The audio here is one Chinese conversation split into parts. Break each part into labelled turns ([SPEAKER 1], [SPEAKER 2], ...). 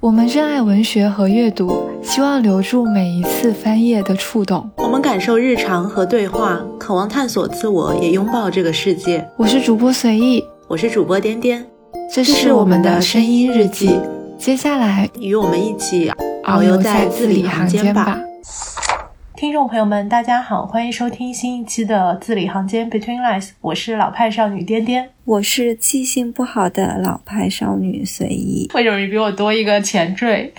[SPEAKER 1] 我们热爱文学和阅读，希望留住每一次翻页的触动。
[SPEAKER 2] 我们感受日常和对话，渴望探索自我，也拥抱这个世界。
[SPEAKER 1] 我是主播随意，
[SPEAKER 2] 我是主播颠颠，
[SPEAKER 1] 这是我们的声音日记。接下来，
[SPEAKER 2] 与我们一起遨游在字里行间吧。听众朋友们，大家好，欢迎收听新一期的字里行间 Between Lines，我是老派少女颠颠。
[SPEAKER 3] 我是记性不好的老派少女随意。
[SPEAKER 2] 为什么你比我多一个前缀？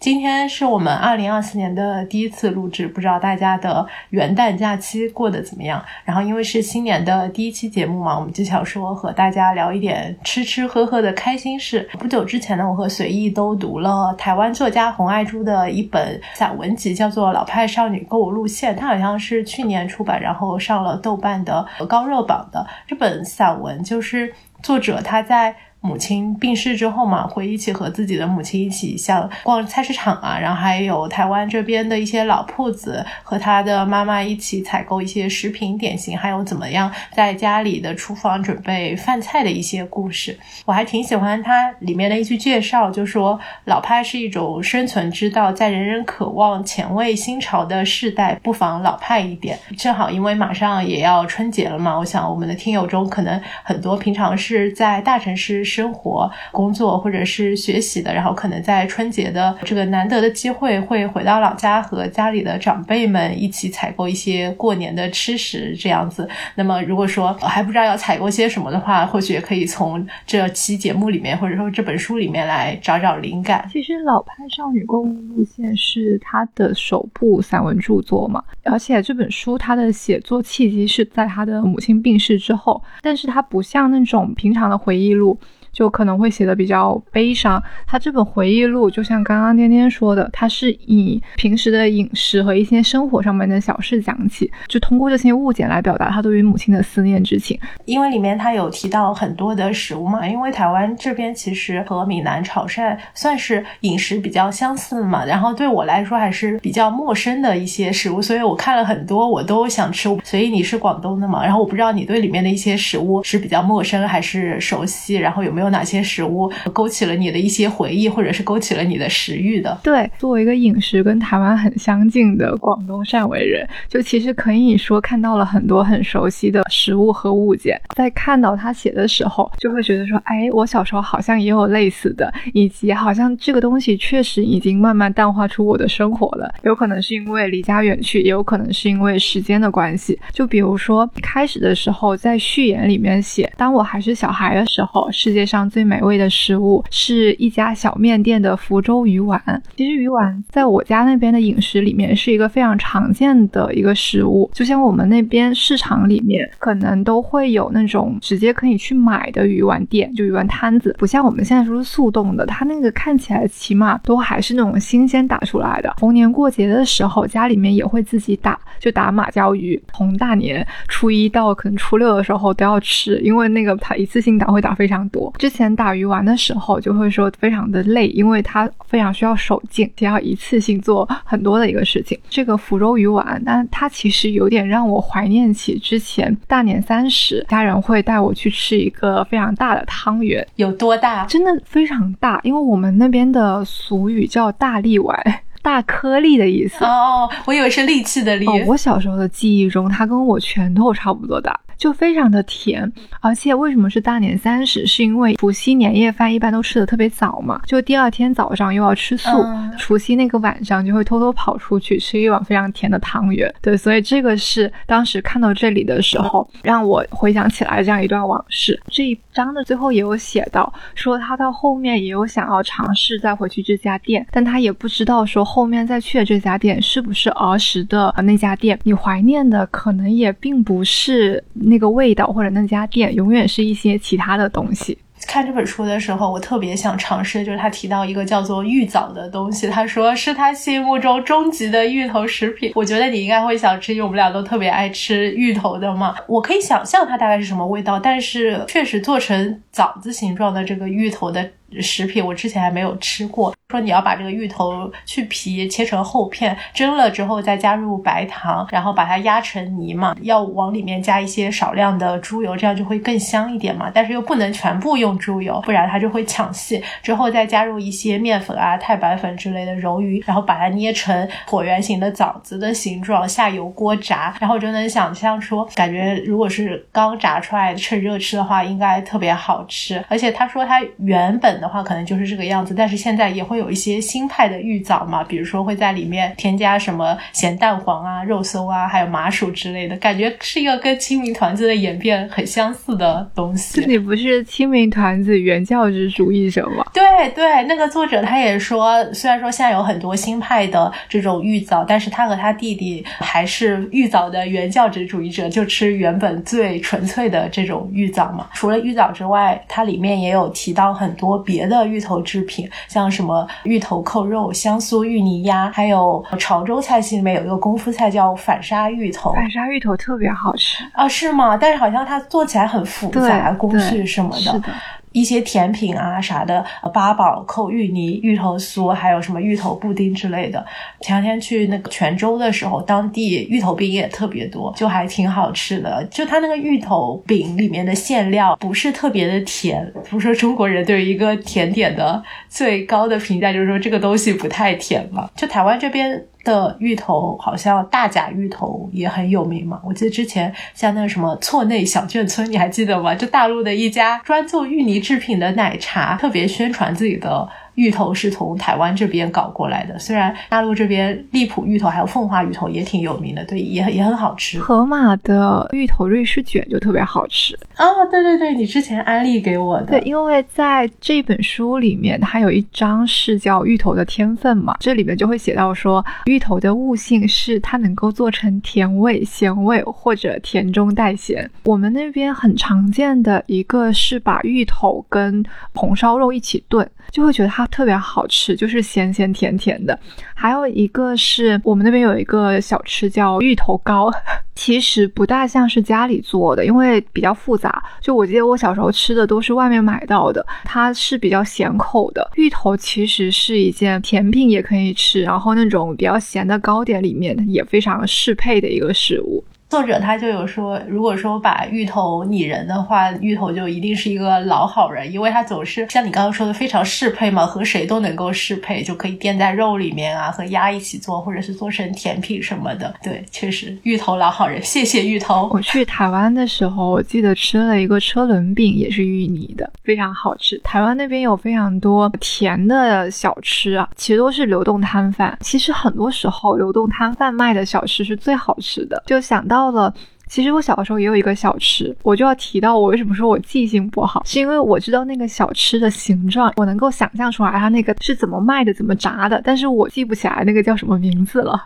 [SPEAKER 2] 今天是我们二零二四年的第一次录制，不知道大家的元旦假期过得怎么样？然后因为是新年的第一期节目嘛，我们就想说和大家聊一点吃吃喝喝的开心事。不久之前呢，我和随意都读了台湾作家洪爱珠的一本散文集，叫做《老派少女购物路线》，它好像是去年出版，然后上了豆瓣的高热榜的这本散文，就是作者他在。母亲病逝之后嘛，会一起和自己的母亲一起像逛菜市场啊，然后还有台湾这边的一些老铺子，和他的妈妈一起采购一些食品点心，还有怎么样在家里的厨房准备饭菜的一些故事。我还挺喜欢它里面的一句介绍，就说老派是一种生存之道，在人人渴望前卫新潮的世代，不妨老派一点。正好因为马上也要春节了嘛，我想我们的听友中可能很多平常是在大城市。生活、工作或者是学习的，然后可能在春节的这个难得的机会，会回到老家和家里的长辈们一起采购一些过年的吃食，这样子。那么，如果说还不知道要采购些什么的话，或许也可以从这期节目里面，或者说这本书里面来找找灵感。
[SPEAKER 4] 其实，《老派少女购物路线》是他的首部散文著作嘛，而且这本书他的写作契机是在他的母亲病逝之后，但是他不像那种平常的回忆录。就可能会写的比较悲伤。他这本回忆录，就像刚刚天天说的，他是以平时的饮食和一些生活上面的小事讲起，就通过这些物件来表达他对于母亲的思念之情。
[SPEAKER 2] 因为里面他有提到很多的食物嘛，因为台湾这边其实和闽南、潮汕算是饮食比较相似嘛，然后对我来说还是比较陌生的一些食物，所以我看了很多，我都想吃。所以你是广东的嘛？然后我不知道你对里面的一些食物是比较陌生还是熟悉，然后有没有？有哪些食物勾起了你的一些回忆，或者是勾起了你的食欲的？
[SPEAKER 4] 对，作为一个饮食跟台湾很相近的广东汕尾人，就其实可以说看到了很多很熟悉的食物和物件。在看到他写的时候，就会觉得说，哎，我小时候好像也有类似的，以及好像这个东西确实已经慢慢淡化出我的生活了。有可能是因为离家远去，也有可能是因为时间的关系。就比如说开始的时候，在序言里面写，当我还是小孩的时候，世界。上最美味的食物是一家小面店的福州鱼丸。其实鱼丸在我家那边的饮食里面是一个非常常见的一个食物，就像我们那边市场里面可能都会有那种直接可以去买的鱼丸店，就鱼丸摊子，不像我们现在说是速冻的，它那个看起来起码都还是那种新鲜打出来的。逢年过节的时候，家里面也会自己打，就打马鲛鱼，从大年初一到可能初六的时候都要吃，因为那个它一次性打会打非常多。之前打鱼丸的时候，就会说非常的累，因为它非常需要手劲，也要一次性做很多的一个事情。这个福州鱼丸，但它其实有点让我怀念起之前大年三十，家人会带我去吃一个非常大的汤圆。
[SPEAKER 2] 有多大？
[SPEAKER 4] 真的非常大，因为我们那边的俗语叫大力丸，大颗粒的意思。
[SPEAKER 2] 哦，我以为是力气的力。
[SPEAKER 4] 我小时候的记忆中，它跟我拳头差不多大。就非常的甜，而且为什么是大年三十？是因为除夕年夜饭一般都吃的特别早嘛，就第二天早上又要吃素，除夕那个晚上就会偷偷跑出去吃一碗非常甜的汤圆。对，所以这个是当时看到这里的时候，让我回想起来这样一段往事。这一章的最后也有写到，说他到后面也有想要尝试再回去这家店，但他也不知道说后面再去的这家店是不是儿时的那家店。你怀念的可能也并不是。那个味道或者那家店，永远是一些其他的东西。
[SPEAKER 2] 看这本书的时候，我特别想尝试，就是他提到一个叫做芋枣的东西，他说是他心目中终极的芋头食品。我觉得你应该会想吃，因为我们俩都特别爱吃芋头的嘛。我可以想象它大概是什么味道，但是确实做成枣子形状的这个芋头的食品，我之前还没有吃过。说你要把这个芋头去皮，切成厚片，蒸了之后再加入白糖，然后把它压成泥嘛，要往里面加一些少量的猪油，这样就会更香一点嘛。但是又不能全部用猪油，不然它就会抢戏。之后再加入一些面粉啊、太白粉之类的揉匀，然后把它捏成椭圆形的枣子的形状，下油锅炸。然后就能想象说，感觉如果是刚炸出来，趁热吃的话，应该特别好吃。而且他说他原本的话可能就是这个样子，但是现在也会有一些新派的玉藻嘛，比如说会在里面添加什么咸蛋黄啊、肉松啊，还有麻薯之类的，感觉是一个跟清明团子的演变很相似的东西。
[SPEAKER 4] 你不是清明团子原教旨主义者吗？
[SPEAKER 2] 对对，那个作者他也说，虽然说现在有很多新派的这种玉藻，但是他和他弟弟还是玉藻的原教旨主义者，就吃原本最纯粹的这种玉藻嘛。除了玉藻之外，它里面也有提到很多别的芋头制品，像什么芋头扣肉、香酥芋泥鸭，还有潮州菜系里面有一个功夫菜叫反沙芋头。
[SPEAKER 4] 反沙芋头特别好吃
[SPEAKER 2] 啊？是吗？但是好像它做起来很复杂，工序什么的。一些甜品啊啥的，八宝扣芋泥、芋头酥，还有什么芋头布丁之类的。前两天去那个泉州的时候，当地芋头饼也特别多，就还挺好吃的。就它那个芋头饼里面的馅料不是特别的甜，不是说中国人对于一个甜点的最高的评价就是说这个东西不太甜嘛。就台湾这边。的芋头好像大甲芋头也很有名嘛，我记得之前像那个什么错内小卷村，你还记得吗？就大陆的一家专做芋泥制品的奶茶，特别宣传自己的。芋头是从台湾这边搞过来的，虽然大陆这边荔浦芋头还有凤花芋头也挺有名的，对，也也很好吃。
[SPEAKER 4] 盒马的芋头瑞士卷就特别好吃
[SPEAKER 2] 啊！对对对，你之前安利给我的。
[SPEAKER 4] 对，因为在这本书里面，它有一章是叫芋头的天分嘛，这里面就会写到说，芋头的悟性是它能够做成甜味、咸味或者甜中带咸。我们那边很常见的一个是把芋头跟红烧肉一起炖。就会觉得它特别好吃，就是咸咸甜甜的。还有一个是我们那边有一个小吃叫芋头糕，其实不大像是家里做的，因为比较复杂。就我记得我小时候吃的都是外面买到的，它是比较咸口的。芋头其实是一件甜品也可以吃，然后那种比较咸的糕点里面也非常适配的一个食物。
[SPEAKER 2] 作者他就有说，如果说把芋头拟人的话，芋头就一定是一个老好人，因为他总是像你刚刚说的非常适配嘛，和谁都能够适配，就可以垫在肉里面啊，和鸭一起做，或者是做成甜品什么的。对，确实芋头老好人，谢谢芋头。
[SPEAKER 4] 我去台湾的时候，我记得吃了一个车轮饼，也是芋泥的，非常好吃。台湾那边有非常多甜的小吃啊，其实都是流动摊贩。其实很多时候，流动摊贩卖的小吃是最好吃的。就想到。到了，其实我小的时候也有一个小吃，我就要提到我为什么说我记性不好，是因为我知道那个小吃的形状，我能够想象出来它那个是怎么卖的、怎么炸的，但是我记不起来那个叫什么名字了。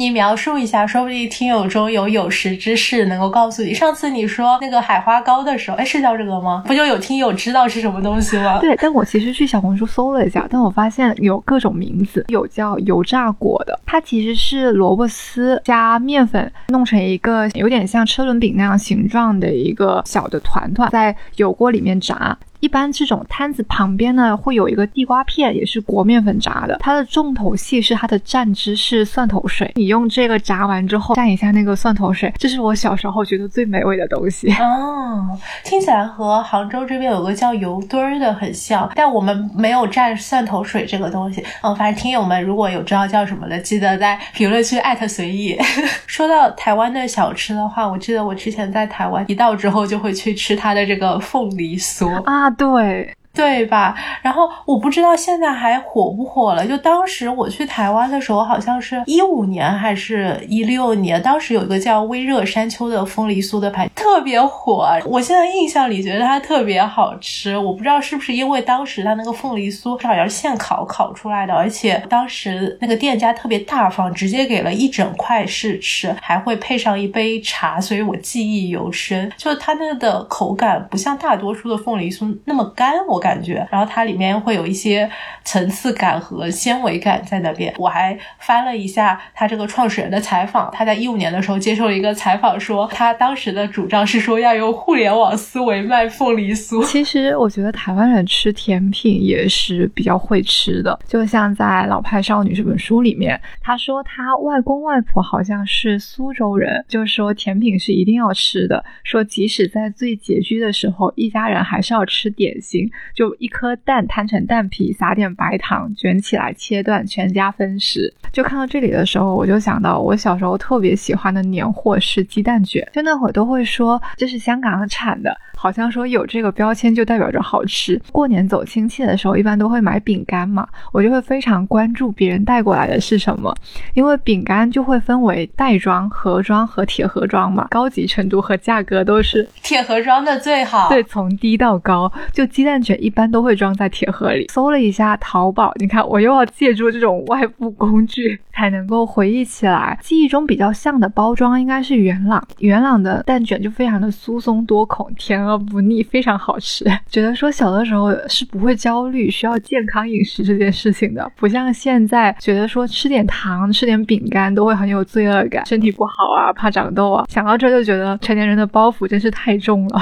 [SPEAKER 2] 你描述一下，说不定听友中有有识之士能够告诉你。上次你说那个海花糕的时候，哎，是叫这个吗？不就有听友知道是什么东西吗？
[SPEAKER 4] 对，但我其实去小红书搜了一下，但我发现有各种名字，有叫油炸果的，它其实是萝卜丝加面粉弄成一个有点像车轮饼那样形状的一个小的团团，在油锅里面炸。一般这种摊子旁边呢，会有一个地瓜片，也是裹面粉炸的。它的重头戏是它的蘸汁是蒜头水。你用这个炸完之后，蘸一下那个蒜头水，这是我小时候觉得最美味的东西。
[SPEAKER 2] 哦，听起来和杭州这边有个叫油墩儿的很像，但我们没有蘸蒜头水这个东西。嗯，反正听友们如果有知道叫什么的，记得在评论区艾特随意。说到台湾的小吃的话，我记得我之前在台湾一到之后就会去吃它的这个凤梨酥
[SPEAKER 4] 啊。对。
[SPEAKER 2] 对吧？然后我不知道现在还火不火了。就当时我去台湾的时候，好像是一五年还是一六年，当时有一个叫微热山丘的凤梨酥的牌特别火。我现在印象里觉得它特别好吃。我不知道是不是因为当时它那个凤梨酥好像是现烤烤出来的，而且当时那个店家特别大方，直接给了一整块试吃，还会配上一杯茶，所以我记忆犹深。就它那个的口感不像大多数的凤梨酥那么干，我。感觉，然后它里面会有一些层次感和纤维感在那边。我还翻了一下他这个创始人的采访，他在一五年的时候接受了一个采访，说他当时的主张是说要用互联网思维卖凤梨酥。
[SPEAKER 4] 其实我觉得台湾人吃甜品也是比较会吃的，就像在《老派少女》这本书里面，他说他外公外婆好像是苏州人，就说甜品是一定要吃的，说即使在最拮据的时候，一家人还是要吃点心，就一颗蛋摊成蛋皮，撒点白糖，卷起来切断，全家分食。就看到这里的时候，我就想到我小时候特别喜欢的年货是鸡蛋卷，就那会儿都会说这是香港产的，好像说有这个标签就代表着好吃。过年走亲戚的时候，一般都会买饼干嘛，我就会非常关注别人带过来的是什么，因为饼干就会分为袋装、盒装和铁盒装嘛，高级程度和价格都是
[SPEAKER 2] 铁盒装的最好。
[SPEAKER 4] 对，从低到高，就鸡蛋卷一般都会装在铁盒里。搜了一下淘宝，你看我又要借助这种外部工具才能够回忆起来，记忆中比较像的包装应该是元朗，元朗的蛋卷就非常的酥松多孔，甜而不腻，非常好吃。觉得说小的时候是不会焦虑需要健康饮食这件事情的，不像现在觉得说吃点糖、吃点饼干都会很有罪恶感，身体不好啊，怕长痘啊。想到这就觉得成年人的包袱真是太重了。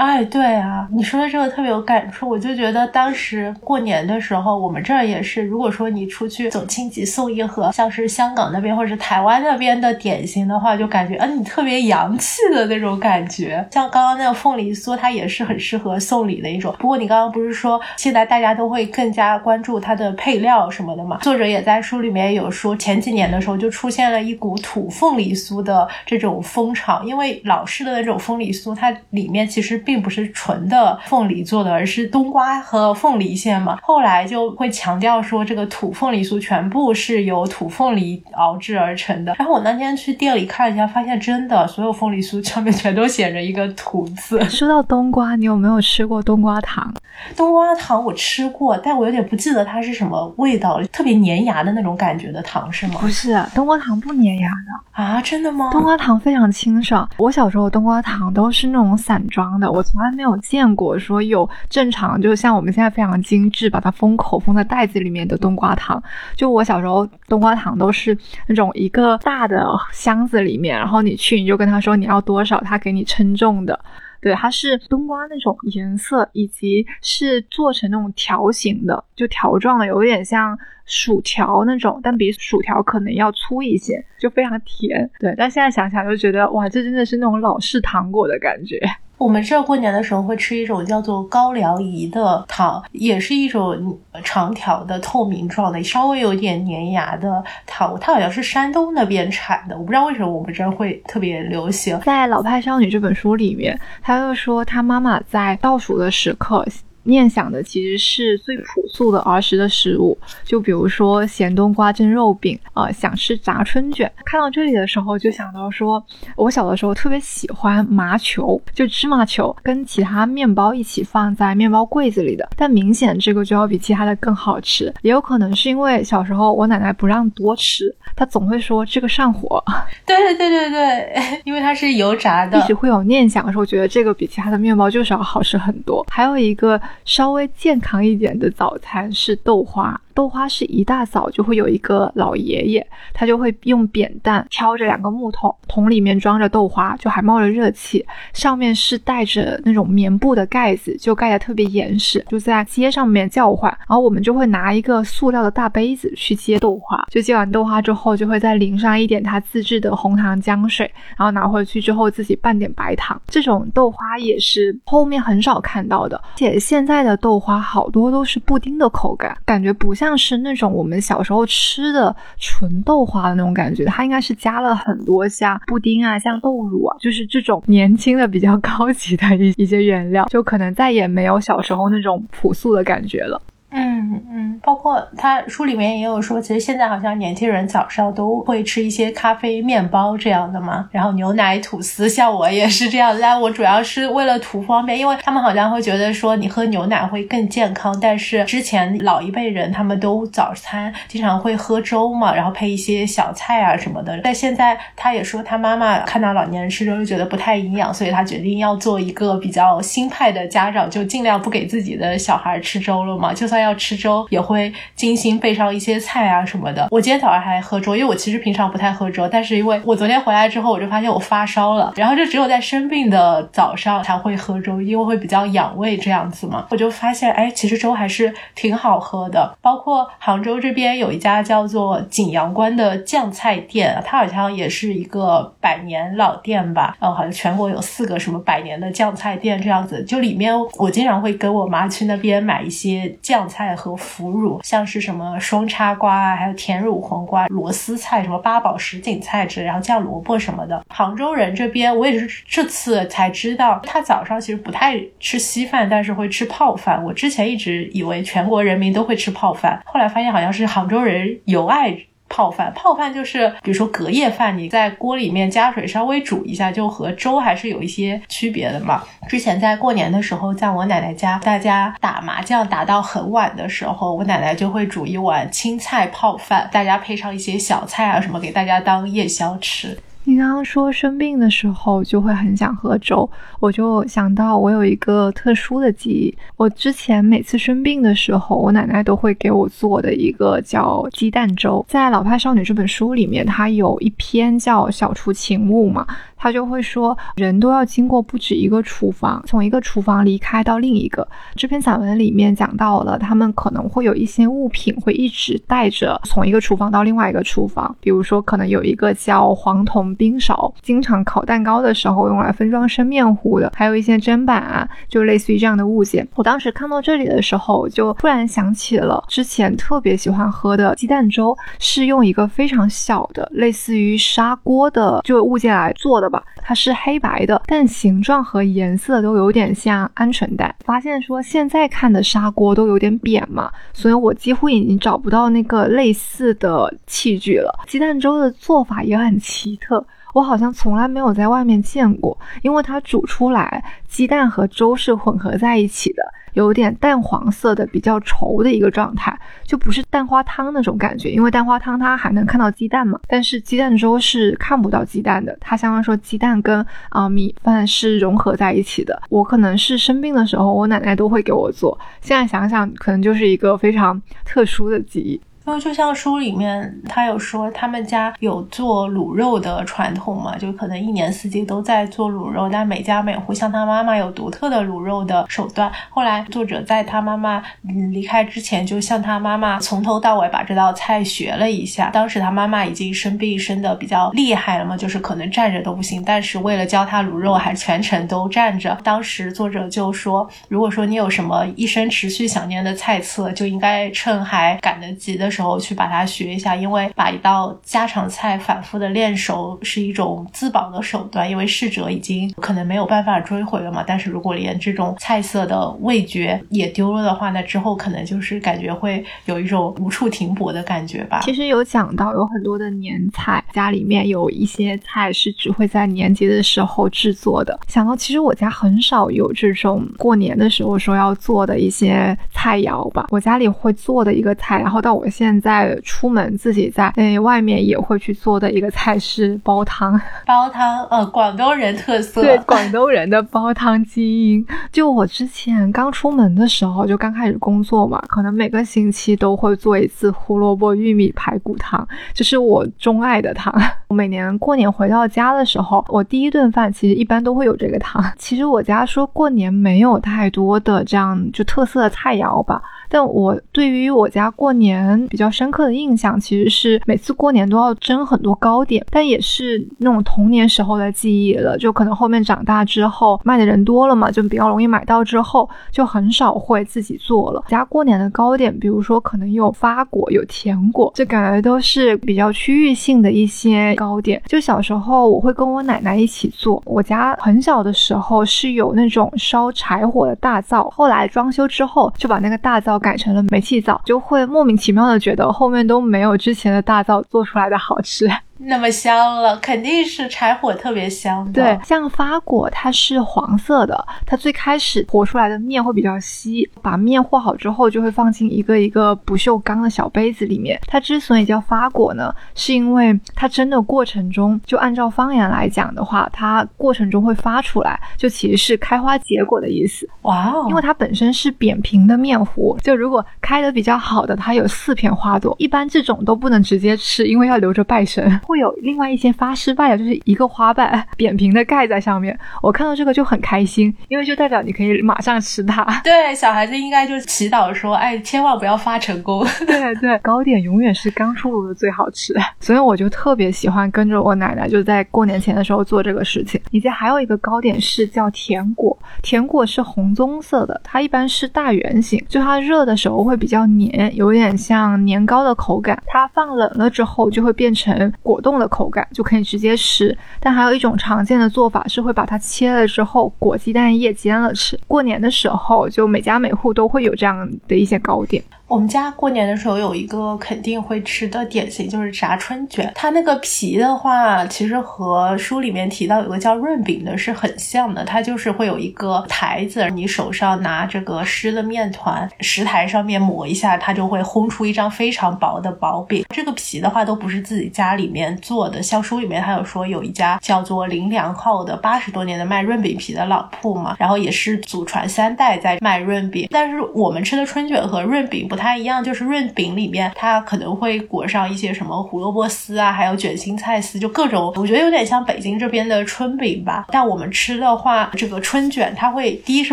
[SPEAKER 2] 哎，对啊，你说的这个特别有感触。我就觉得当时过年的时候，我们这儿也是，如果说你出去走亲戚送一盒，像是香港那边或者台湾那边的点心的话，就感觉，嗯，你特别洋气的那种感觉。像刚刚那个凤梨酥，它也是很适合送礼的一种。不过你刚刚不是说现在大家都会更加关注它的配料什么的嘛？作者也在书里面有说，前几年的时候就出现了一股土凤梨酥的这种风潮，因为老式的那种凤梨酥，它里面其实。并不是纯的凤梨做的，而是冬瓜和凤梨馅嘛。后来就会强调说，这个土凤梨酥全部是由土凤梨熬制而成的。然后我那天去店里看了一下，发现真的所有凤梨酥上面全都写着一个土字。
[SPEAKER 4] 说到冬瓜，你有没有吃过冬瓜糖？
[SPEAKER 2] 冬瓜糖我吃过，但我有点不记得它是什么味道了，特别粘牙的那种感觉的糖是吗？
[SPEAKER 4] 不是，冬瓜糖不粘牙的
[SPEAKER 2] 啊？真的吗？
[SPEAKER 4] 冬瓜糖非常清爽。我小时候冬瓜糖都是那种散装的。我从来没有见过说有正常，就像我们现在非常精致，把它封口封在袋子里面的冬瓜糖。就我小时候，冬瓜糖都是那种一个大的箱子里面，然后你去你就跟他说你要多少，他给你称重的。对，它是冬瓜那种颜色，以及是做成那种条形的，就条状的，有点像薯条那种，但比薯条可能要粗一些，就非常甜。对，但现在想想就觉得，哇，这真的是那种老式糖果的感觉。
[SPEAKER 2] 我们这过年的时候会吃一种叫做高粱饴的糖，也是一种长条的透明状的，稍微有点粘牙的糖。它好像是山东那边产的，我不知道为什么我们这儿会特别流行。
[SPEAKER 4] 在《老派少女》这本书里面，他就说他妈妈在倒数的时刻。念想的其实是最朴素的儿时的食物，就比如说咸冬瓜蒸肉饼，呃，想吃炸春卷。看到这里的时候，就想到说，我小的时候特别喜欢麻球，就芝麻球跟其他面包一起放在面包柜子里的。但明显这个就要比其他的更好吃，也有可能是因为小时候我奶奶不让多吃，她总会说这个上火。
[SPEAKER 2] 对对对对对，因为它是油炸的，
[SPEAKER 4] 一直会有念想说，觉得这个比其他的面包就是要好吃很多。还有一个。稍微健康一点的早餐是豆花。豆花是一大早就会有一个老爷爷，他就会用扁担挑着两个木桶，桶里面装着豆花，就还冒着热气，上面是带着那种棉布的盖子，就盖得特别严实，就在街上面叫唤。然后我们就会拿一个塑料的大杯子去接豆花，就接完豆花之后，就会再淋上一点他自制的红糖浆水，然后拿回去之后自己拌点白糖。这种豆花也是后面很少看到的，且现在的豆花好多都是布丁的口感，感觉不像。是那种我们小时候吃的纯豆花的那种感觉，它应该是加了很多像布丁啊、像豆乳啊，就是这种年轻的比较高级的一 一些原料，就可能再也没有小时候那种朴素的感觉了。
[SPEAKER 2] 嗯嗯，包括他书里面也有说，其实现在好像年轻人早上都会吃一些咖啡、面包这样的嘛，然后牛奶、吐司，像我也是这样。但我主要是为了图方便，因为他们好像会觉得说你喝牛奶会更健康。但是之前老一辈人他们都早餐经常会喝粥嘛，然后配一些小菜啊什么的。但现在他也说他妈妈看到老年人吃粥就觉得不太营养，所以他决定要做一个比较新派的家长，就尽量不给自己的小孩吃粥了嘛，就算。要吃粥，也会精心备上一些菜啊什么的。我今天早上还喝粥，因为我其实平常不太喝粥，但是因为我昨天回来之后，我就发现我发烧了，然后就只有在生病的早上才会喝粥，因为会比较养胃这样子嘛。我就发现，哎，其实粥还是挺好喝的。包括杭州这边有一家叫做景阳关的酱菜店，它好像也是一个百年老店吧，呃，好像全国有四个什么百年的酱菜店这样子。就里面我经常会跟我妈去那边买一些酱菜和腐乳，像是什么双叉瓜啊，还有甜乳黄瓜、螺丝菜、什么八宝什锦菜之类，然后酱萝卜什么的。杭州人这边我也是这次才知道，他早上其实不太吃稀饭，但是会吃泡饭。我之前一直以为全国人民都会吃泡饭，后来发现好像是杭州人尤爱。泡饭，泡饭就是比如说隔夜饭，你在锅里面加水稍微煮一下，就和粥还是有一些区别的嘛。之前在过年的时候，在我奶奶家，大家打麻将打到很晚的时候，我奶奶就会煮一碗青菜泡饭，大家配上一些小菜啊什么，给大家当夜宵吃。
[SPEAKER 4] 你刚刚说生病的时候就会很想喝粥，我就想到我有一个特殊的记忆。我之前每次生病的时候，我奶奶都会给我做的一个叫鸡蛋粥。在《老派少女》这本书里面，它有一篇叫《小厨情物》嘛。他就会说，人都要经过不止一个厨房，从一个厨房离开到另一个。这篇散文里面讲到了，他们可能会有一些物品会一直带着，从一个厨房到另外一个厨房。比如说，可能有一个叫黄铜冰勺，经常烤蛋糕的时候用来分装生面糊的，还有一些砧板啊，就类似于这样的物件。我当时看到这里的时候，就突然想起了之前特别喜欢喝的鸡蛋粥，是用一个非常小的，类似于砂锅的就物件来做的。它是黑白的，但形状和颜色都有点像鹌鹑蛋。发现说现在看的砂锅都有点扁嘛，所以我几乎已经找不到那个类似的器具了。鸡蛋粥的做法也很奇特。我好像从来没有在外面见过，因为它煮出来，鸡蛋和粥是混合在一起的，有点淡黄色的，比较稠的一个状态，就不是蛋花汤那种感觉。因为蛋花汤它还能看到鸡蛋嘛，但是鸡蛋粥是看不到鸡蛋的，它相当于说鸡蛋跟啊米饭是融合在一起的。我可能是生病的时候，我奶奶都会给我做，现在想想，可能就是一个非常特殊的记忆。
[SPEAKER 2] 因为就像书里面他有说，他们家有做卤肉的传统嘛，就可能一年四季都在做卤肉，但每家每户像他妈妈有独特的卤肉的手段。后来作者在他妈妈嗯离开之前，就向他妈妈从头到尾把这道菜学了一下。当时他妈妈已经生病生的比较厉害了嘛，就是可能站着都不行，但是为了教他卤肉，还全程都站着。当时作者就说，如果说你有什么一生持续想念的菜色，就应该趁还赶得及的时候。去把它学一下，因为把一道家常菜反复的练熟是一种自保的手段，因为逝者已经可能没有办法追回了嘛。但是如果连这种菜色的味觉也丢了的话，那之后可能就是感觉会有一种无处停泊的感觉吧。
[SPEAKER 4] 其实有讲到有很多的年菜，家里面有一些菜是只会在年节的时候制作的。想到其实我家很少有这种过年的时候说要做的一些菜肴吧。我家里会做的一个菜，然后到我现现在出门自己在诶外面也会去做的一个菜是煲汤，
[SPEAKER 2] 煲汤呃广东人特色，
[SPEAKER 4] 对广东人的煲汤基因。就我之前刚出门的时候，就刚开始工作嘛，可能每个星期都会做一次胡萝卜玉米排骨汤，就是我钟爱的汤。我每年过年回到家的时候，我第一顿饭其实一般都会有这个汤。其实我家说过年没有太多的这样就特色的菜肴好吧。但我对于我家过年比较深刻的印象，其实是每次过年都要蒸很多糕点，但也是那种童年时候的记忆了。就可能后面长大之后，卖的人多了嘛，就比较容易买到，之后就很少会自己做了。家过年的糕点，比如说可能有发果、有甜果，这感觉都是比较区域性的一些糕点。就小时候我会跟我奶奶一起做，我家很小的时候是有那种烧柴火的大灶，后来装修之后就把那个大灶。改成了煤气灶，就会莫名其妙的觉得后面都没有之前的大灶做出来的好吃。
[SPEAKER 2] 那么香了，肯定是柴火特别香的。
[SPEAKER 4] 对，像发果，它是黄色的，它最开始和出来的面会比较稀，把面和好之后，就会放进一个一个不锈钢的小杯子里面。它之所以叫发果呢，是因为它蒸的过程中，就按照方言来讲的话，它过程中会发出来，就其实是开花结果的意思。
[SPEAKER 2] 哇哦，
[SPEAKER 4] 因为它本身是扁平的面糊，就如果开的比较好的，它有四片花朵，一般这种都不能直接吃，因为要留着拜神。会有另外一些发失败的，就是一个花瓣 扁平的盖在上面。我看到这个就很开心，因为就代表你可以马上吃它。
[SPEAKER 2] 对，小孩子应该就祈祷说，哎，千万不要发成功。
[SPEAKER 4] 对对，糕点永远是刚出炉的最好吃，所以我就特别喜欢跟着我奶奶，就在过年前的时候做这个事情。以及还有一个糕点是叫甜果，甜果是红棕色的，它一般是大圆形，就它热的时候会比较黏，有点像年糕的口感。它放冷了之后就会变成果冻的口感，就可以直接吃。但还有一种常见的做法是会把它切了之后裹鸡蛋液煎了吃。过年的时候，就每家每户都会有这样的一些糕点。
[SPEAKER 2] 我们家过年的时候有一个肯定会吃的点心，就是炸春卷。它那个皮的话，其实和书里面提到有个叫润饼的是很像的。它就是会有一个台子，你手上拿这个湿的面团，食台上面抹一下，它就会烘出一张非常薄的薄饼。这个皮的话都不是自己家里面做的，像书里面还有说有一家叫做林良号的八十多年的卖润饼皮的老铺嘛，然后也是祖传三代在卖润饼。但是我们吃的春卷和润饼不。它一样，就是润饼里面，它可能会裹上一些什么胡萝卜丝啊，还有卷心菜丝，就各种，我觉得有点像北京这边的春饼吧。但我们吃的话，这个春卷它会第一是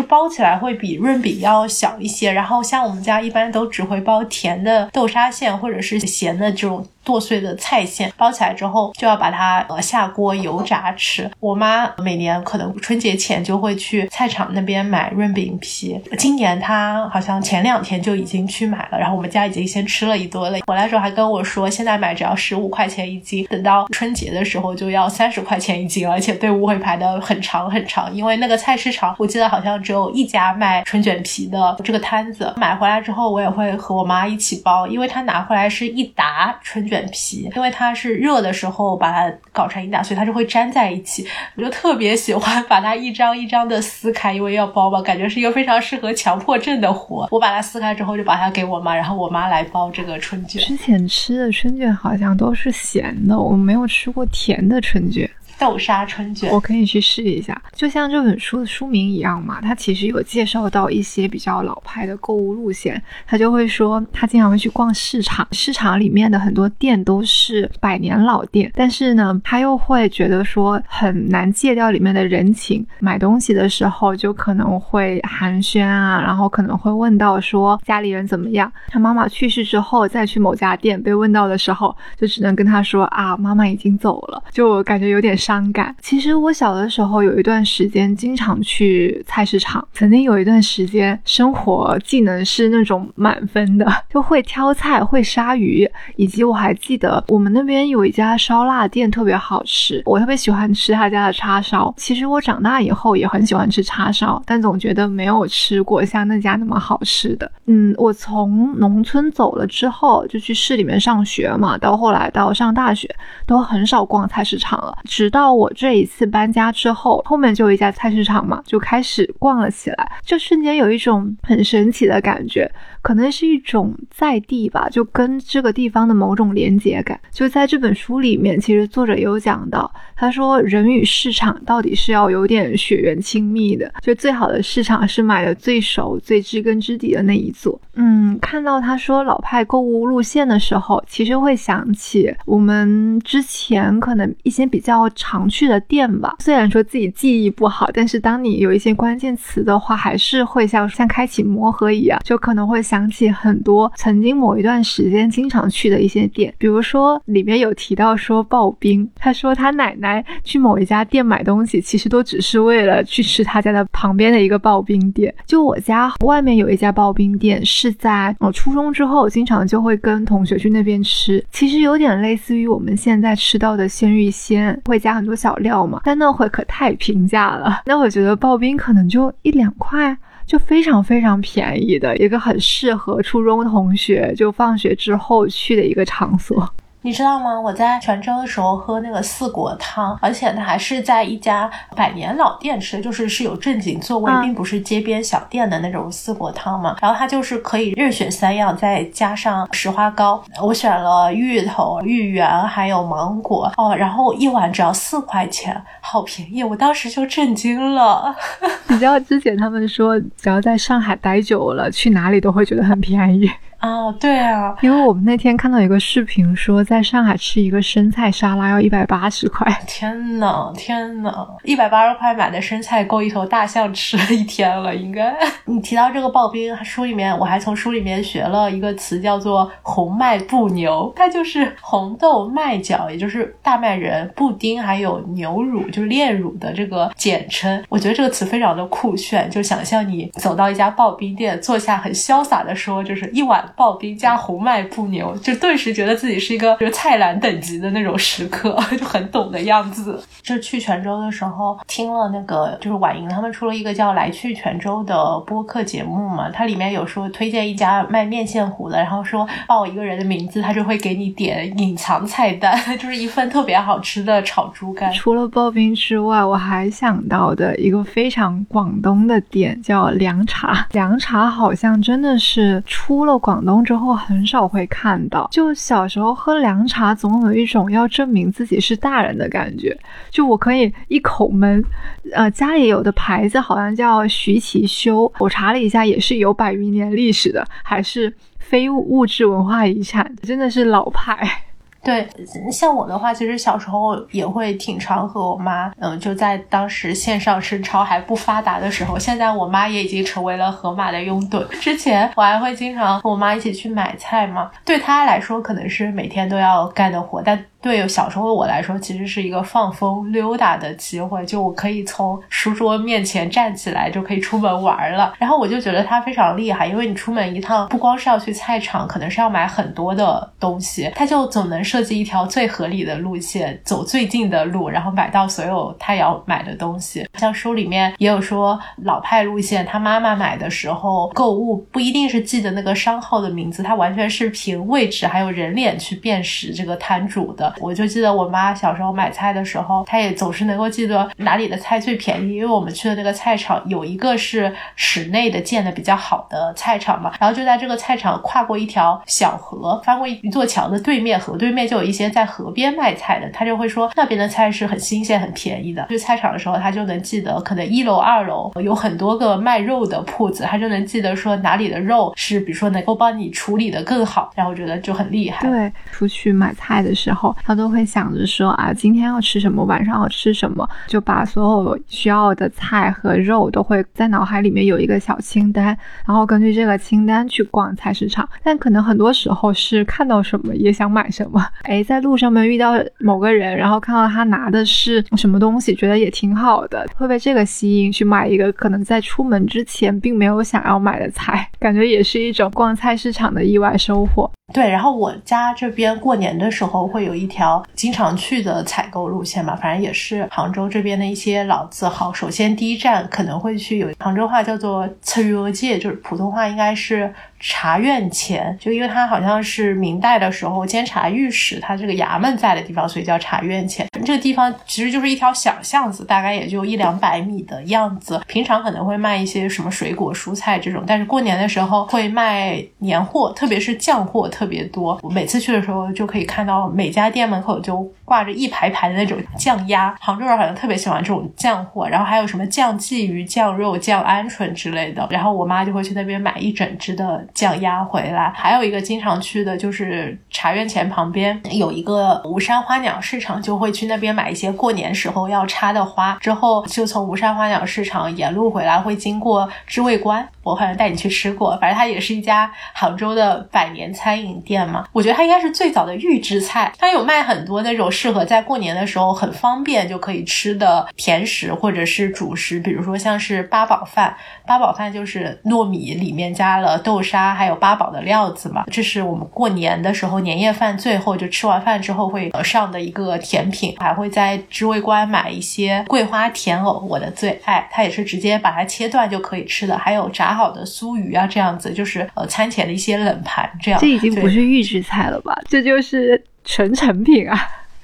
[SPEAKER 2] 包起来会比润饼要小一些，然后像我们家一般都只会包甜的豆沙馅或者是咸的这种。剁碎的菜馅包起来之后，就要把它呃下锅油炸吃。我妈每年可能春节前就会去菜场那边买润饼皮，今年她好像前两天就已经去买了，然后我们家已经先吃了一顿了。回来时候还跟我说，现在买只要十五块钱一斤，等到春节的时候就要三十块钱一斤，而且队伍会排的很长很长。因为那个菜市场，我记得好像只有一家卖春卷皮的这个摊子。买回来之后，我也会和我妈一起包，因为她拿回来是一沓春卷。皮，因为它是热的时候把它搞成一大，所以它就会粘在一起。我就特别喜欢把它一张一张的撕开，因为要包嘛，感觉是一个非常适合强迫症的活。我把它撕开之后，就把它给我妈，然后我妈来包这个春卷。
[SPEAKER 4] 之前吃的春卷好像都是咸的，我没有吃过甜的春卷。
[SPEAKER 2] 豆沙春卷，
[SPEAKER 4] 我可以去试一下。就像这本书的书名一样嘛，它其实有介绍到一些比较老派的购物路线。他就会说，他经常会去逛市场，市场里面的很多店都是百年老店，但是呢，他又会觉得说很难戒掉里面的人情。买东西的时候就可能会寒暄啊，然后可能会问到说家里人怎么样。他妈妈去世之后再去某家店被问到的时候，就只能跟他说啊，妈妈已经走了。就感觉有点。伤感。其实我小的时候有一段时间经常去菜市场，曾经有一段时间生活技能是那种满分的，就会挑菜、会杀鱼，以及我还记得我们那边有一家烧腊店特别好吃，我特别喜欢吃他家的叉烧。其实我长大以后也很喜欢吃叉烧，但总觉得没有吃过像那家那么好吃的。嗯，我从农村走了之后，就去市里面上学嘛，到后来到上大学，都很少逛菜市场了，直到。到我这一次搬家之后，后面就有一家菜市场嘛，就开始逛了起来，就瞬间有一种很神奇的感觉，可能是一种在地吧，就跟这个地方的某种连接感。就在这本书里面，其实作者有讲到，他说人与市场到底是要有点血缘亲密的，就最好的市场是买的最熟、最知根知底的那一座。嗯，看到他说老派购物路线的时候，其实会想起我们之前可能一些比较。常去的店吧，虽然说自己记忆不好，但是当你有一些关键词的话，还是会像像开启魔盒一样，就可能会想起很多曾经某一段时间经常去的一些店。比如说里面有提到说刨冰，他说他奶奶去某一家店买东西，其实都只是为了去吃他家的旁边的一个刨冰店。就我家外面有一家刨冰店，是在我初中之后，经常就会跟同学去那边吃，其实有点类似于我们现在吃到的鲜芋仙，会加。很多小料嘛，但那会可太平价了。那我觉得刨冰可能就一两块，就非常非常便宜的一个很适合初中同学就放学之后去的一个场所。
[SPEAKER 2] 你知道吗？我在泉州的时候喝那个四果汤，而且它还是在一家百年老店吃，就是是有正经座位，并不是街边小店的那种四果汤嘛。然后它就是可以任选三样，再加上石花膏。我选了芋头、芋圆还有芒果哦，然后一碗只要四块钱，好便宜！我当时就震惊了。
[SPEAKER 4] 你知道之前他们说，只要在上海待久了，去哪里都会觉得很便宜。
[SPEAKER 2] 啊，对啊，
[SPEAKER 4] 因为我们那天看到一个视频，说在上海吃一个生菜沙拉要一百八十块。
[SPEAKER 2] 天呐，天呐，一百八十块买的生菜够一头大象吃一天了，应该。你提到这个刨冰，书里面我还从书里面学了一个词，叫做红麦布牛，它就是红豆麦角，也就是大麦仁、布丁还有牛乳，就是炼乳的这个简称。我觉得这个词非常的酷炫，就想象你走到一家刨冰店，坐下很潇洒的说，就是一碗。刨冰加红麦布牛，就顿时觉得自己是一个就是菜篮等级的那种食客，就很懂的样子。就去泉州的时候，听了那个就是婉莹他们出了一个叫《来去泉州》的播客节目嘛，它里面有说推荐一家卖面线糊的，然后说报一个人的名字，他就会给你点隐藏菜单，就是一份特别好吃的炒猪肝。
[SPEAKER 4] 除了刨冰之外，我还想到的一个非常广东的点叫凉茶，凉茶好像真的是出了广。广东之后很少会看到，就小时候喝凉茶，总有一种要证明自己是大人的感觉。就我可以一口闷，呃，家里有的牌子好像叫徐其修，我查了一下，也是有百余年历史的，还是非物质文化遗产，真的是老派。
[SPEAKER 2] 对，像我的话，其实小时候也会挺常和我妈，嗯，就在当时线上申超还不发达的时候，现在我妈也已经成为了盒马的拥趸。之前我还会经常和我妈一起去买菜嘛，对她来说可能是每天都要干的活，但。对小时候的我来说，其实是一个放风溜达的机会，就我可以从书桌面前站起来，就可以出门玩了。然后我就觉得他非常厉害，因为你出门一趟，不光是要去菜场，可能是要买很多的东西，他就总能设计一条最合理的路线，走最近的路，然后买到所有他要买的东西。像书里面也有说，老派路线，他妈妈买的时候购物不一定是记得那个商号的名字，他完全是凭位置还有人脸去辨识这个摊主的。我就记得我妈小时候买菜的时候，她也总是能够记得哪里的菜最便宜，因为我们去的那个菜场有一个是室内的建的比较好的菜场嘛，然后就在这个菜场跨过一条小河，翻过一座桥的对面，河对面就有一些在河边卖菜的，她就会说那边的菜是很新鲜、很便宜的。去菜场的时候，她就能记得可能一楼、二楼有很多个卖肉的铺子，她就能记得说哪里的肉是比如说能够帮你处理的更好，然后我觉得就很厉害。
[SPEAKER 4] 对，出去买菜的时候。他都会想着说啊，今天要吃什么，晚上要吃什么，就把所有需要的菜和肉都会在脑海里面有一个小清单，然后根据这个清单去逛菜市场。但可能很多时候是看到什么也想买什么。哎，在路上面遇到某个人，然后看到他拿的是什么东西，觉得也挺好的，会被这个吸引去买一个可能在出门之前并没有想要买的菜，感觉也是一种逛菜市场的意外收获。
[SPEAKER 2] 对，然后我家这边过年的时候会有一条经常去的采购路线嘛，反正也是杭州这边的一些老字号。首先第一站可能会去有杭州话叫做“赤月界”，就是普通话应该是。茶院前，就因为它好像是明代的时候监察御史他这个衙门在的地方，所以叫茶院前。这个地方其实就是一条小巷子，大概也就一两百米的样子。平常可能会卖一些什么水果、蔬菜这种，但是过年的时候会卖年货，特别是酱货特别多。我每次去的时候就可以看到每家店门口就挂着一排排的那种酱鸭。杭州人好像特别喜欢这种酱货，然后还有什么酱鲫鱼、酱肉、酱鹌鹑之类的。然后我妈就会去那边买一整只的。酱鸭回来，还有一个经常去的就是茶园前旁边有一个吴山花鸟市场，就会去那边买一些过年时候要插的花。之后就从吴山花鸟市场沿路回来，会经过知味观，我好像带你去吃过，反正它也是一家杭州的百年餐饮店嘛。我觉得它应该是最早的预制菜，它有卖很多那种适合在过年的时候很方便就可以吃的甜食或者是主食，比如说像是八宝饭，八宝饭就是糯米里面加了豆沙。还有八宝的料子嘛，这是我们过年的时候年夜饭最后就吃完饭之后会上的一个甜品，还会在知味观买一些桂花甜藕，我的最爱，它也是直接把它切断就可以吃的。还有炸好的酥鱼啊这样子，就是呃餐前的一些冷盘这样。
[SPEAKER 4] 这已经不是预制菜了吧？这就是纯成品啊。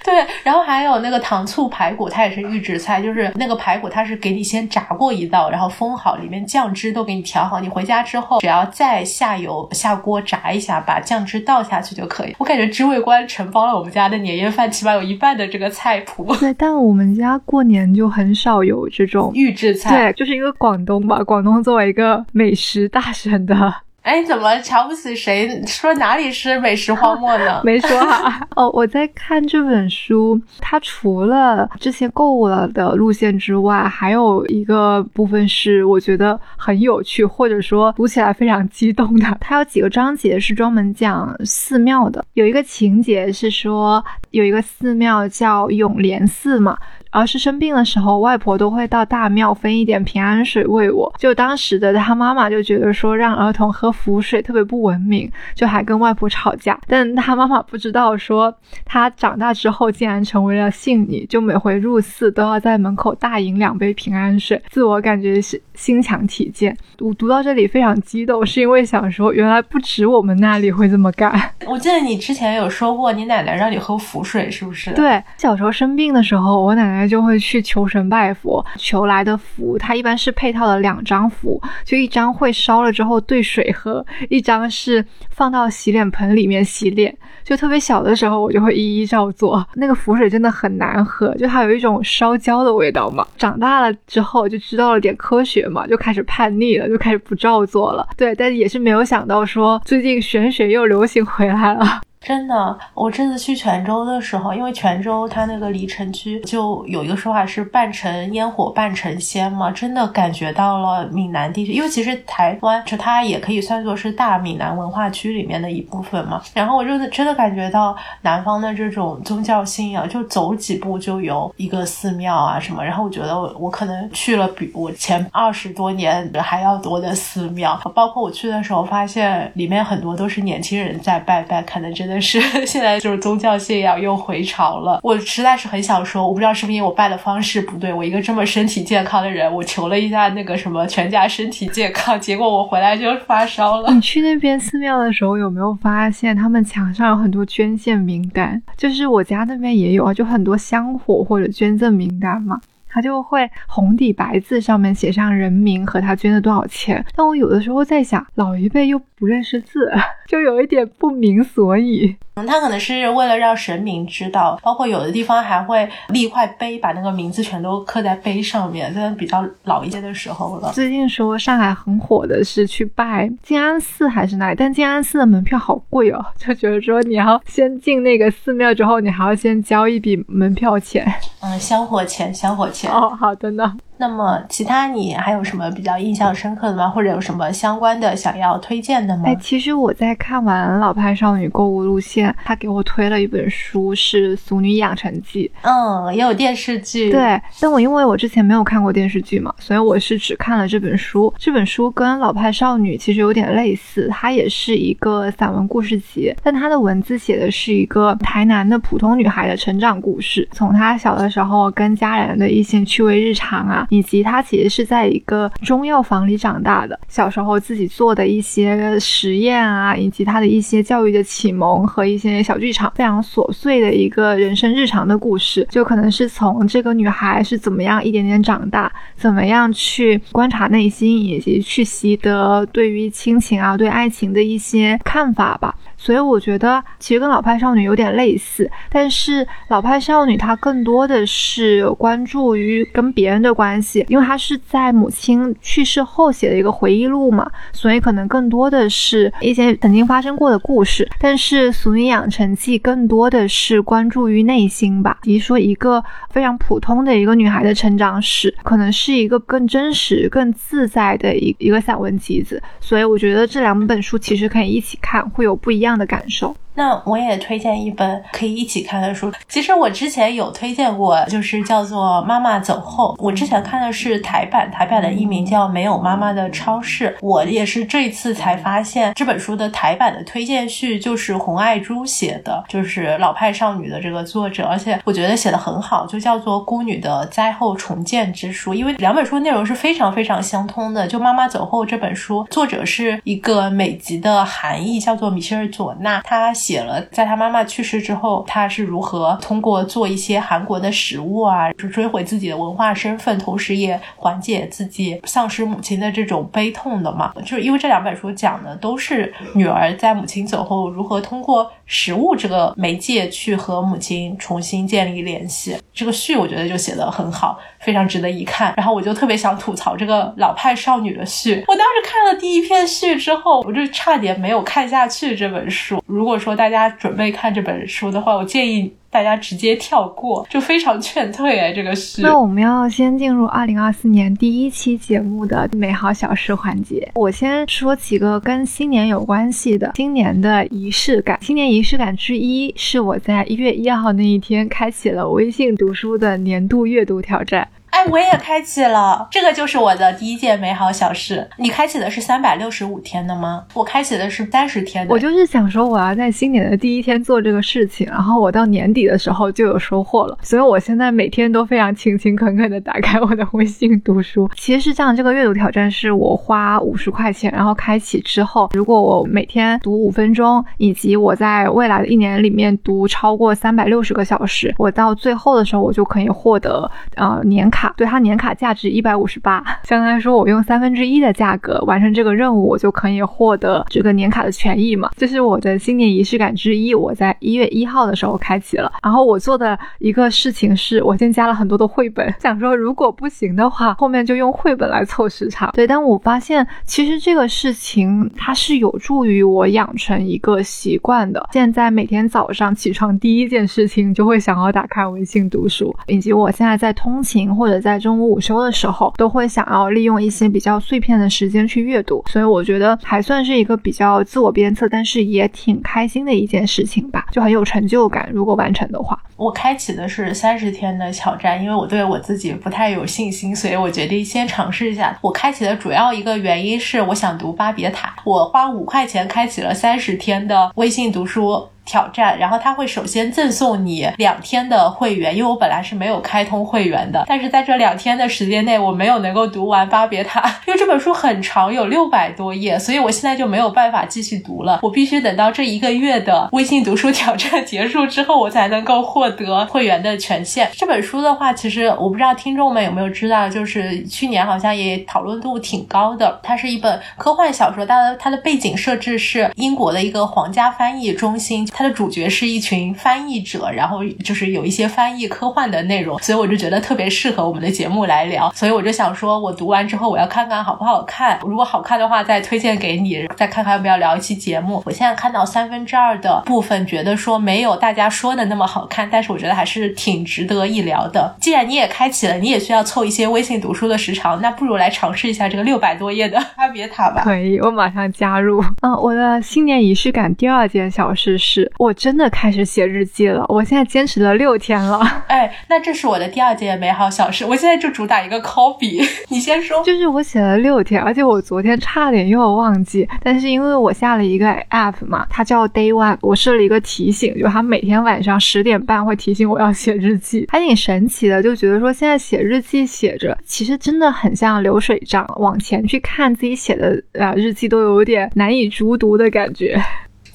[SPEAKER 2] 对，然后还有那个糖醋排骨，它也是预制菜，就是那个排骨它是给你先炸过一道，然后封好，里面酱汁都给你调好，你回家之后只要再下油下锅炸一下，把酱汁倒下去就可以。我感觉知味观承包了我们家的年夜饭，起码有一半的这个菜谱。
[SPEAKER 4] 对，但我们家过年就很少有这种
[SPEAKER 2] 预制菜，
[SPEAKER 4] 对，就是因为广东吧，广东作为一个美食大省的。
[SPEAKER 2] 哎，怎么瞧不起谁？说哪里是美食荒漠呢？
[SPEAKER 4] 没说哈。哦，我在看这本书，它除了这些购物了的路线之外，还有一个部分是我觉得很有趣，或者说读起来非常激动的。它有几个章节是专门讲寺庙的，有一个情节是说有一个寺庙叫永莲寺嘛。而是生病的时候，外婆都会到大庙分一点平安水喂我。就当时的他妈妈就觉得说，让儿童喝符水特别不文明，就还跟外婆吵架。但他妈妈不知道说，他长大之后竟然成为了信女，就每回入寺都要在门口大饮两杯平安水，自我感觉是心强体健。我读到这里非常激动，是因为想说，原来不止我们那里会这么干。
[SPEAKER 2] 我记得你之前有说过，你奶奶让你喝符水，是不是？
[SPEAKER 4] 对，小时候生病的时候，我奶奶。就会去求神拜佛，求来的符，它一般是配套的两张符，就一张会烧了之后兑水喝，一张是放到洗脸盆里面洗脸。就特别小的时候，我就会一一照做。那个符水真的很难喝，就它有一种烧焦的味道嘛。长大了之后就知道了点科学嘛，就开始叛逆了，就开始不照做了。对，但也是没有想到说最近玄学又流行回来了。
[SPEAKER 2] 真的，我这次去泉州的时候，因为泉州它那个离城区就有一个说法是半城烟火半城仙嘛，真的感觉到了闽南地区，因为其实台湾就它也可以算作是大闽南文化区里面的一部分嘛。然后我就真的感觉到南方的这种宗教信仰，就走几步就有一个寺庙啊什么。然后我觉得我我可能去了比我前二十多年还要多的寺庙，包括我去的时候发现里面很多都是年轻人在拜拜，可能真的。是 现在就是宗教信仰又回潮了，我实在是很想说，我不知道是不是因为我拜的方式不对，我一个这么身体健康的人，我求了一下那个什么全家身体健康，结果我回来就发烧了。
[SPEAKER 4] 你去那边寺庙的时候有没有发现他们墙上有很多捐献名单？就是我家那边也有啊，就很多香火或者捐赠名单嘛。他就会红底白字上面写上人名和他捐了多少钱，但我有的时候在想，老一辈又不认识字，就有一点不明所以。
[SPEAKER 2] 嗯，他可能是为了让神明知道，包括有的地方还会立一块碑，把那个名字全都刻在碑上面。在比较老一些的时候了。
[SPEAKER 4] 最近说上海很火的是去拜静安寺还是哪里？但静安寺的门票好贵哦，就觉得说你要先进那个寺庙之后，你还要先交一笔门票钱。
[SPEAKER 2] 嗯，香火钱，香火钱。
[SPEAKER 4] 哦，好的呢。
[SPEAKER 2] 那么，其他你还有什么比较印象深刻的吗？或者有什么相关的想要推荐的吗？
[SPEAKER 4] 哎，其实我在看完《老派少女购物路线》，他给我推了一本书，是《俗女养成记》。
[SPEAKER 2] 嗯，也有电视剧。
[SPEAKER 4] 对，但我因为我之前没有看过电视剧嘛，所以我是只看了这本书。这本书跟《老派少女》其实有点类似，它也是一个散文故事集，但它的文字写的是一个台南的普通女孩的成长故事，从她小的时候跟家人的一些趣味日常啊。以及他其实是在一个中药房里长大的，小时候自己做的一些实验啊，以及他的一些教育的启蒙和一些小剧场，非常琐碎的一个人生日常的故事，就可能是从这个女孩是怎么样一点点长大，怎么样去观察内心，以及去习得对于亲情啊、对爱情的一些看法吧。所以我觉得其实跟老派少女有点类似，但是老派少女她更多的是关注于跟别人的关系，因为她是在母亲去世后写的一个回忆录嘛，所以可能更多的是一些曾经发生过的故事。但是《俗女养成记》更多的是关注于内心吧，比如说一个非常普通的一个女孩的成长史，可能是一个更真实、更自在的一一个散文集子。所以我觉得这两本书其实可以一起看，会有不一样。的感受。
[SPEAKER 2] 那我也推荐一本可以一起看的书。其实我之前有推荐过，就是叫做《妈妈走后》。我之前看的是台版，台版的译名叫《没有妈妈的超市》。我也是这次才发现，这本书的台版的推荐序就是洪爱珠写的，就是老派少女的这个作者，而且我觉得写的很好，就叫做《孤女的灾后重建之书》。因为两本书内容是非常非常相通的。就《妈妈走后》这本书，作者是一个美籍的韩裔，叫做米歇尔·佐纳，他。写了，在他妈妈去世之后，他是如何通过做一些韩国的食物啊，就追回自己的文化身份，同时也缓解自己丧失母亲的这种悲痛的嘛？就是因为这两本书讲的都是女儿在母亲走后如何通过食物这个媒介去和母亲重新建立联系。这个序我觉得就写的很好，非常值得一看。然后我就特别想吐槽这个老派少女的序。我当时看了第一篇序之后，我就差点没有看下去这本书。如果说大家准备看这本书的话，我建议大家直接跳过，就非常劝退哎。这个是。
[SPEAKER 4] 那我们要先进入二零二四年第一期节目的美好小事环节。我先说几个跟新年有关系的新年的仪式感。新年仪式感之一是我在一月一号那一天开启了微信读书的年度阅读挑战。
[SPEAKER 2] 哎，我也开启了，这个就是我的第一件美好小事。你开启的是三百六十五天的吗？我开启的是三十天。
[SPEAKER 4] 我就是想说，我要在新年的第一天做这个事情，然后我到年底的时候就有收获了。所以我现在每天都非常勤勤恳恳的打开我的微信读书。其实是这样，这个阅读挑战是我花五十块钱，然后开启之后，如果我每天读五分钟，以及我在未来的一年里面读超过三百六十个小时，我到最后的时候，我就可以获得呃年卡。对它年卡价值一百五十八，相当于说我用三分之一的价格完成这个任务，我就可以获得这个年卡的权益嘛。这是我的新年仪式感之一，我在一月一号的时候开启了。然后我做的一个事情是，我先加了很多的绘本，想说如果不行的话，后面就用绘本来凑时长。对，但我发现其实这个事情它是有助于我养成一个习惯的。现在每天早上起床第一件事情就会想要打开微信读书，以及我现在在通勤或者。在中午午休的时候，都会想要利用一些比较碎片的时间去阅读，所以我觉得还算是一个比较自我鞭策，但是也挺开心的一件事情吧，就很有成就感。如果完成的话，
[SPEAKER 2] 我开启的是三十天的挑战，因为我对我自己不太有信心，所以我决定先尝试一下。我开启的主要一个原因是我想读《巴别塔》，我花五块钱开启了三十天的微信读书。挑战，然后他会首先赠送你两天的会员，因为我本来是没有开通会员的，但是在这两天的时间内，我没有能够读完《巴别塔》，因为这本书很长，有 六百多页，所以我现在就没有办法继续读了。我必须等到这一个月的微信读书挑战结束之后，我才能够获得会员的权限。这本书的话，其实我不知道听众们有没有知道，就是去年好像也讨论度挺高的。它是一本科幻小说，它的它的背景设置是英国的一个皇家翻译中心。它的主角是一群翻译者，然后就是有一些翻译科幻的内容，所以我就觉得特别适合我们的节目来聊。所以我就想说，我读完之后我要看看好不好看，如果好看的话再推荐给你，再看看要不要聊一期节目。我现在看到三分之二的部分，觉得说没有大家说的那么好看，但是我觉得还是挺值得一聊的。既然你也开启了，你也需要凑一些微信读书的时长，那不如来尝试一下这个六百多页的《阿别塔》吧。
[SPEAKER 4] 可以，我马上加入。嗯，我的新年仪式感第二件小事是我。真的开始写日记了，我现在坚持了六天了。
[SPEAKER 2] 哎，那这是我的第二件美好小事。我现在就主打一个 copy，你先说。
[SPEAKER 4] 就是我写了六天，而且我昨天差点又忘记，但是因为我下了一个 app 嘛，它叫 Day One，我设了一个提醒，就它每天晚上十点半会提醒我要写日记，还挺神奇的。就觉得说现在写日记写着，其实真的很像流水账，往前去看自己写的啊日记都有点难以逐读的感觉。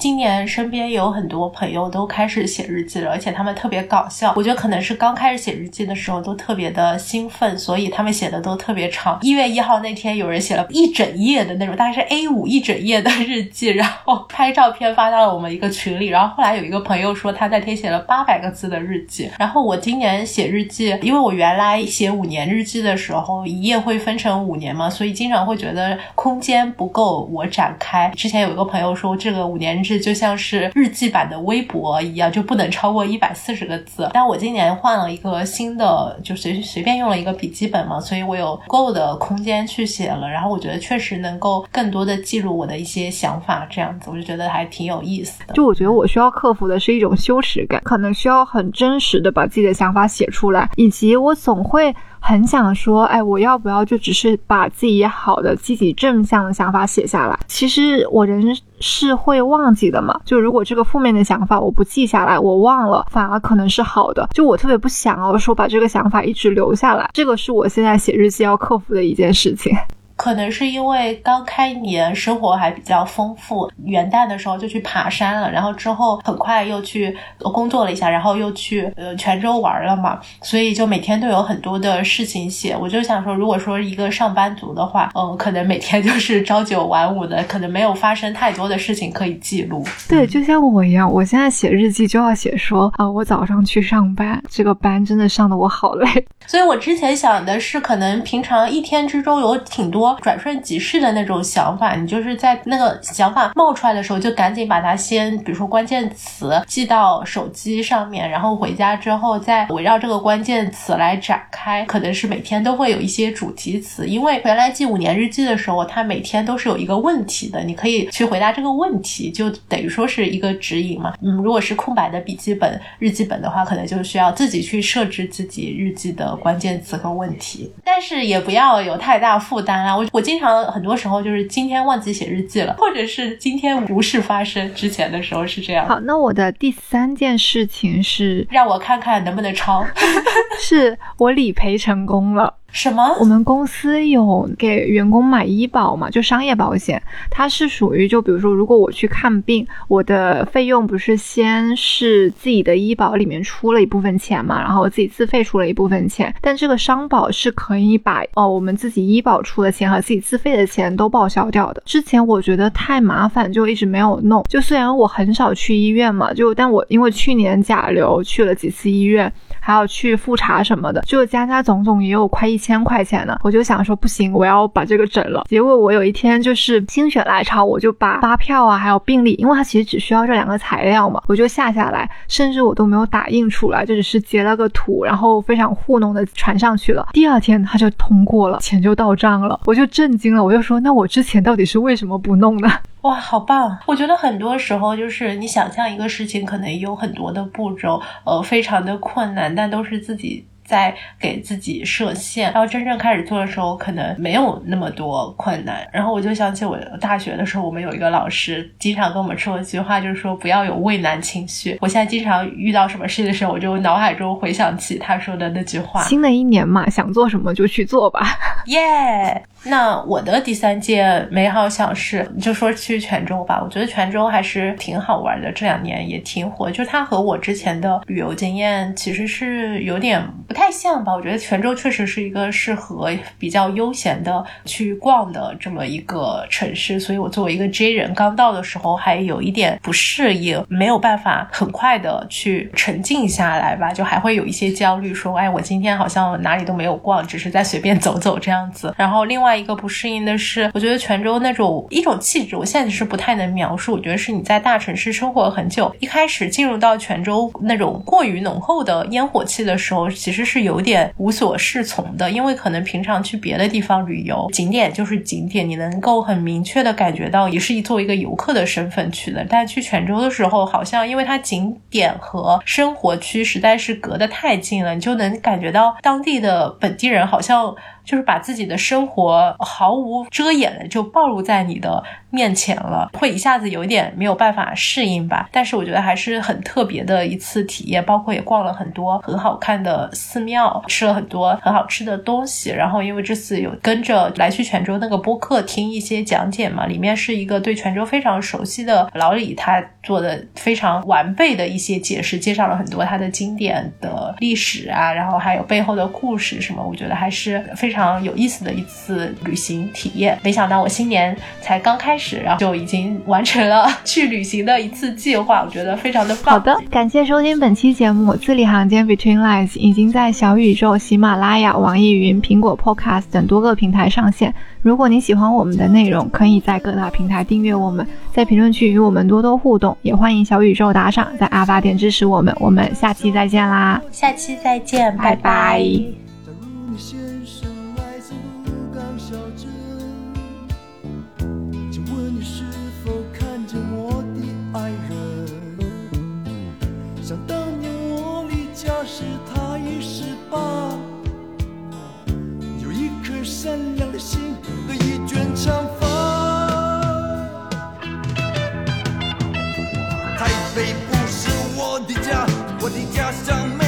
[SPEAKER 2] 今年身边有很多朋友都开始写日记了，而且他们特别搞笑。我觉得可能是刚开始写日记的时候都特别的兴奋，所以他们写的都特别长。一月一号那天，有人写了一整页的那种，大概是 A 五一整页的日记，然后拍照片发到了我们一个群里。然后后来有一个朋友说他那天写了八百个字的日记。然后我今年写日记，因为我原来写五年日记的时候，一页会分成五年嘛，所以经常会觉得空间不够我展开。之前有一个朋友说这个五年日。这就像是日记版的微博一样，就不能超过一百四十个字。但我今年换了一个新的，就随随便用了一个笔记本嘛，所以我有够的空间去写了。然后我觉得确实能够更多的记录我的一些想法，这样子我就觉得还挺有意思的。
[SPEAKER 4] 就我觉得我需要克服的是一种羞耻感，可能需要很真实的把自己的想法写出来，以及我总会。很想说，哎，我要不要就只是把自己好的、积极正向的想法写下来？其实我人是会忘记的嘛。就如果这个负面的想法我不记下来，我忘了，反而可能是好的。就我特别不想要说把这个想法一直留下来，这个是我现在写日记要克服的一件事情。
[SPEAKER 2] 可能是因为刚开年，生活还比较丰富。元旦的时候就去爬山了，然后之后很快又去工作了一下，然后又去呃泉州玩了嘛，所以就每天都有很多的事情写。我就想说，如果说一个上班族的话，嗯，可能每天就是 朝九晚五的，可能没有发生太多的事情可以记录。
[SPEAKER 4] 对，就像我一样，我现在写日记就要写说啊，我早上去上班，这个班真的上的我好累。
[SPEAKER 2] 所以我之前想的是，可能平常一天之中有挺多。转瞬即逝的那种想法，你就是在那个想法冒出来的时候，就赶紧把它先，比如说关键词记到手机上面，然后回家之后再围绕这个关键词来展开。可能是每天都会有一些主题词，因为原来记五年日记的时候，它每天都是有一个问题的，你可以去回答这个问题，就等于说是一个指引嘛。嗯，如果是空白的笔记本、日记本的话，可能就需要自己去设置自己日记的关键词和问题，但是也不要有太大负担啊。我。我经常很多时候就是今天忘记写日记了，或者是今天无事发生之前的时候是这样。
[SPEAKER 4] 好，那我的第三件事情是
[SPEAKER 2] 让我看看能不能抄，
[SPEAKER 4] 是我理赔成功了。
[SPEAKER 2] 什么？
[SPEAKER 4] 我们公司有给员工买医保嘛？就商业保险，它是属于就比如说，如果我去看病，我的费用不是先是自己的医保里面出了一部分钱嘛，然后我自己自费出了一部分钱，但这个商保是可以把哦我们自己医保出的钱和自己自费的钱都报销掉的。之前我觉得太麻烦，就一直没有弄。就虽然我很少去医院嘛，就但我因为去年甲流去了几次医院。还要去复查什么的，就加加总总也有快一千块钱呢。我就想说不行，我要把这个整了。结果我有一天就是心血来潮，我就把发票啊，还有病历，因为它其实只需要这两个材料嘛，我就下下来，甚至我都没有打印出来，就只是截了个图，然后非常糊弄的传上去了。第二天它就通过了，钱就到账了，我就震惊了，我就说那我之前到底是为什么不弄呢？
[SPEAKER 2] 哇，好棒！我觉得很多时候就是你想象一个事情，可能有很多的步骤，呃，非常的困难，但都是自己。在给自己设限，然后真正开始做的时候，可能没有那么多困难。然后我就想起我大学的时候，我们有一个老师经常跟我们说一句话，就是说不要有畏难情绪。我现在经常遇到什么事的时候，我就脑海中回想起他说的那句话。
[SPEAKER 4] 新的一年嘛，想做什么就去做吧。
[SPEAKER 2] 耶！那我的第三件美好小事，就说去泉州吧。我觉得泉州还是挺好玩的，这两年也挺火。就它和我之前的旅游经验其实是有点不太。像吧？我觉得泉州确实是一个适合比较悠闲的去逛的这么一个城市，所以我作为一个 J 人，刚到的时候还有一点不适应，没有办法很快的去沉静下来吧，就还会有一些焦虑，说，哎，我今天好像哪里都没有逛，只是在随便走走这样子。然后另外一个不适应的是，我觉得泉州那种一种气质，我现在是不太能描述。我觉得是你在大城市生活很久，一开始进入到泉州那种过于浓厚的烟火气的时候，其实。是有点无所适从的，因为可能平常去别的地方旅游，景点就是景点，你能够很明确的感觉到，也是以作为一个游客的身份去的。但去泉州的时候，好像因为它景点和生活区实在是隔得太近了，你就能感觉到当地的本地人好像。就是把自己的生活毫无遮掩的就暴露在你的面前了，会一下子有点没有办法适应吧。但是我觉得还是很特别的一次体验，包括也逛了很多很好看的寺庙，吃了很多很好吃的东西。然后因为这次有跟着来去泉州那个播客听一些讲解嘛，里面是一个对泉州非常熟悉的老李，他做的非常完备的一些解释，介绍了很多他的经典的历史啊，然后还有背后的故事什么，我觉得还是非常。有意思的一次旅行体验，没想到我新年才刚开，然后就已经完成了 去旅行的一次计划，我觉得非常的棒。
[SPEAKER 4] 好的，感谢收听本期节目，字里行间 Between Lines 已经在小宇宙、喜马拉雅、网易云、苹果 Podcast 等多个平台上线。如果你喜欢我们的内容，可以在各大平台订阅我们，在评论区与我们多多互动，也欢迎小宇宙打赏，在阿发点支持我们。我们下期再见啦，
[SPEAKER 2] 下期再见，
[SPEAKER 4] 拜拜。
[SPEAKER 5] Und die Kerstin